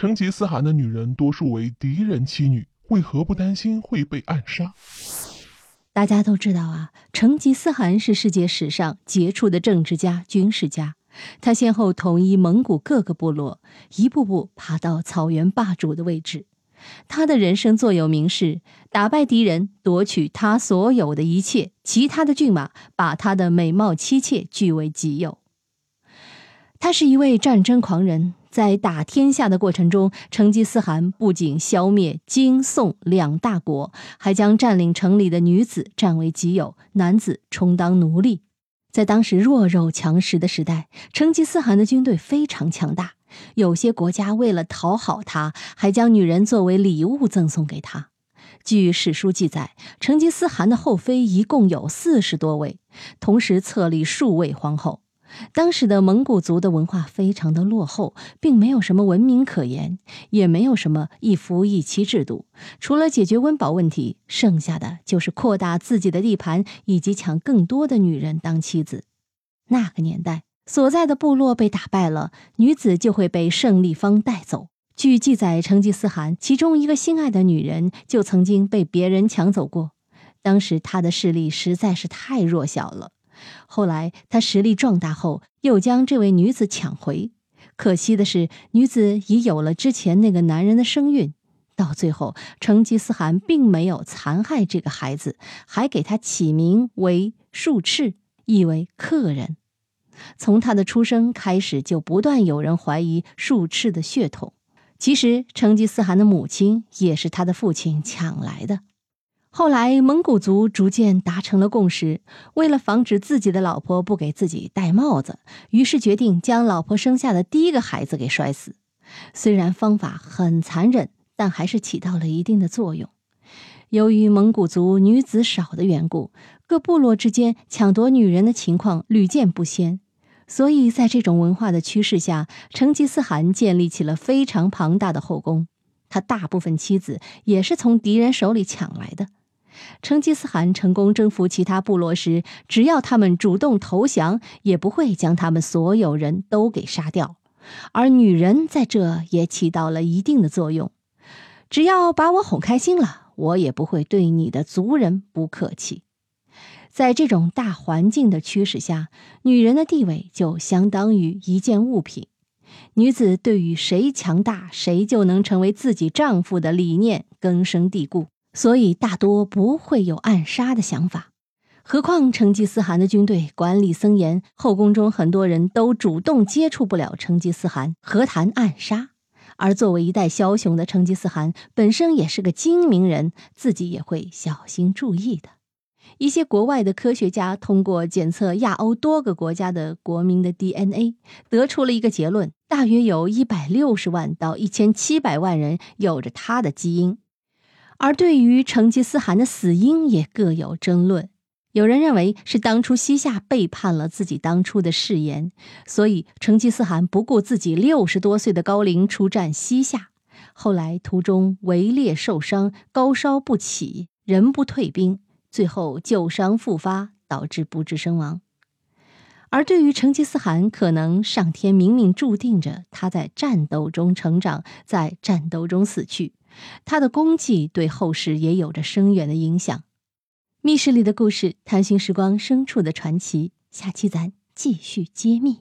成吉思汗的女人多数为敌人妻女，为何不担心会被暗杀？大家都知道啊，成吉思汗是世界史上杰出的政治家、军事家。他先后统一蒙古各个部落，一步步爬到草原霸主的位置。他的人生座右铭是：打败敌人，夺取他所有的一切，其他的骏马，把他的美貌妻妾据为己有。他是一位战争狂人，在打天下的过程中，成吉思汗不仅消灭金、宋两大国，还将占领城里的女子占为己有，男子充当奴隶。在当时弱肉强食的时代，成吉思汗的军队非常强大。有些国家为了讨好他，还将女人作为礼物赠送给他。据史书记载，成吉思汗的后妃一共有四十多位，同时册立数位皇后。当时的蒙古族的文化非常的落后，并没有什么文明可言，也没有什么一夫一妻制度。除了解决温饱问题，剩下的就是扩大自己的地盘，以及抢更多的女人当妻子。那个年代，所在的部落被打败了，女子就会被胜利方带走。据记载，成吉思汗其中一个心爱的女人就曾经被别人抢走过。当时他的势力实在是太弱小了。后来他实力壮大后，又将这位女子抢回。可惜的是，女子已有了之前那个男人的身孕。到最后，成吉思汗并没有残害这个孩子，还给他起名为术赤，意为客人。从他的出生开始，就不断有人怀疑术赤的血统。其实，成吉思汗的母亲也是他的父亲抢来的。后来，蒙古族逐渐达成了共识，为了防止自己的老婆不给自己戴帽子，于是决定将老婆生下的第一个孩子给摔死。虽然方法很残忍，但还是起到了一定的作用。由于蒙古族女子少的缘故，各部落之间抢夺女人的情况屡见不鲜，所以在这种文化的驱使下，成吉思汗建立起了非常庞大的后宫。他大部分妻子也是从敌人手里抢来的。成吉思汗成功征服其他部落时，只要他们主动投降，也不会将他们所有人都给杀掉。而女人在这也起到了一定的作用，只要把我哄开心了，我也不会对你的族人不客气。在这种大环境的驱使下，女人的地位就相当于一件物品。女子对于谁强大，谁就能成为自己丈夫的理念根深蒂固。所以大多不会有暗杀的想法，何况成吉思汗的军队管理森严，后宫中很多人都主动接触不了成吉思汗，何谈暗杀？而作为一代枭雄的成吉思汗本身也是个精明人，自己也会小心注意的。一些国外的科学家通过检测亚欧多个国家的国民的 DNA，得出了一个结论：大约有一百六十万到一千七百万人有着他的基因。而对于成吉思汗的死因也各有争论，有人认为是当初西夏背叛了自己当初的誓言，所以成吉思汗不顾自己六十多岁的高龄出战西夏，后来途中围猎受伤，高烧不起，人不退兵，最后旧伤复发，导致不治身亡。而对于成吉思汗，可能上天明明注定着他在战斗中成长，在战斗中死去。他的功绩对后世也有着深远的影响。密室里的故事，探寻时光深处的传奇。下期咱继续揭秘。